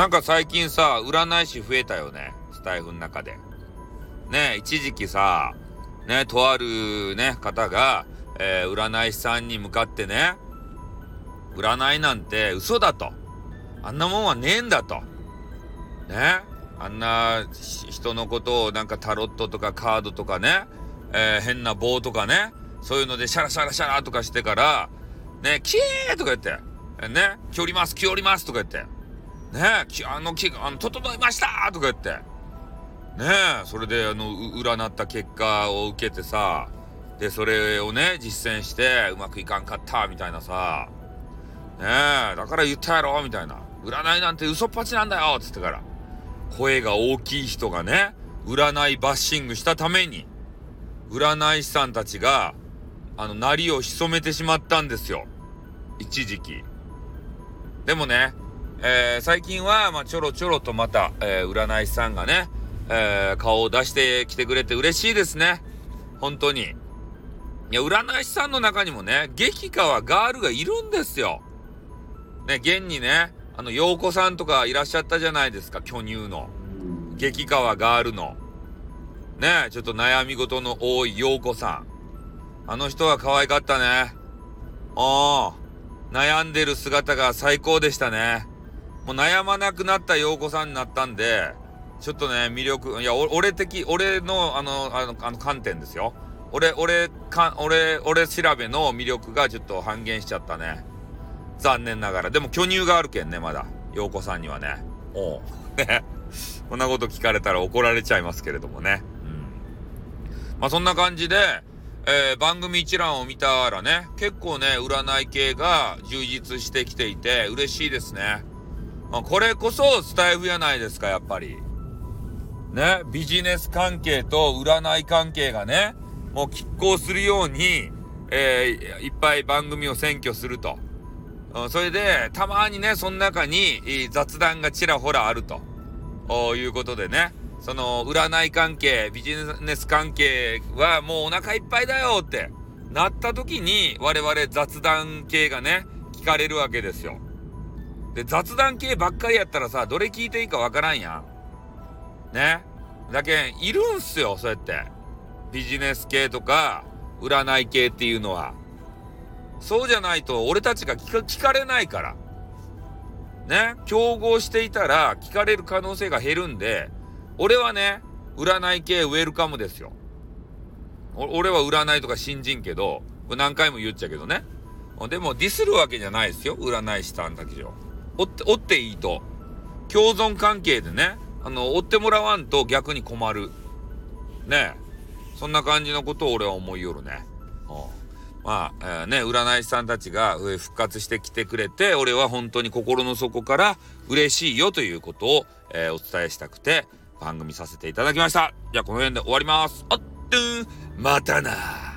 なんか最近さ、占い師増えたよね。スタエフの中で。ね、一時期さ、ね、とあるね、方が、えー、占い師さんに向かってね、占いなんて嘘だと。あんなもんはねえんだと。ね。あんな人のことをなんかタロットとかカードとかね、えー、変な棒とかね、そういうのでシャラシャラシャラとかしてから、ね、キーとか言って、ね、来おります、来おりますとか言って、ね、あの木が、整いましたとか言って、ねえそれであの、占った結果を受けてさ、で、それをね、実践して、うまくいかんかったみたいなさ、ねえだから言ったやろみたいな。占いなんて嘘っぱちなんだよつってから。声が大きい人がね、占いバッシングしたために、占い師さんたちが、あの、なりを潜めてしまったんですよ。一時期。でもね、えー、最近は、まあ、ちょろちょろとまた、えー、占い師さんがね、えー、顔を出してきてくれて嬉しいですね。本当に。いや、占い師さんの中にもね、激川ガールがいるんですよ。ね、現にね、あの、陽子さんとかいらっしゃったじゃないですか、巨乳の。激川ガールの。ね、ちょっと悩み事の多い陽子さん。あの人は可愛かったね。ああ、悩んでる姿が最高でしたね。もう悩まなくなった陽子さんになったんで、ちょっとね、魅力、いや、俺的、俺の、あの、あの、あの観点ですよ。俺、俺、か、俺、俺調べの魅力がちょっと半減しちゃったね。残念ながら。でも巨乳があるけんね、まだ。陽子さんにはね。おう。ね。こんなこと聞かれたら怒られちゃいますけれどもね。うん。まあそんな感じで、えー、番組一覧を見たらね、結構ね、占い系が充実してきていて、嬉しいですね。あ、これこそスタイフやないですか、やっぱり。ね、ビジネス関係と占い関係がね、もう拮抗するように、えー、いっぱい番組を占拠すると。うんそれで、たまにね、その中に雑談がちらほらあると。いうことでね、その、占い関係、ビジネス関係はもうお腹いっぱいだよってなった時に、我々雑談系がね、聞かれるわけですよ。で、雑談系ばっかりやったらさ、どれ聞いていいかわからんやん。ね。だけん、いるんすよ、そうやって。ビジネス系とか、占い系っていうのは。そうじゃないと俺たちが聞か聞かれないから。ね、競合していたら聞かれる可能性が減るんで、俺はね、占い系ウェルカムですよ。俺は占いとか信じんけど、何回も言っちゃうけどね。でもディスるわけじゃないですよ。占い師さんだけじゃ。追って、追っていいと。共存関係でね、あの、追ってもらわんと逆に困る。ねそんな感じのことを俺は思いよるね。うんまあ、えー、ね、占い師さんたちが復活してきてくれて、俺は本当に心の底から嬉しいよということを、えー、お伝えしたくて、番組させていただきました。じゃあこの辺で終わります。あっとまたな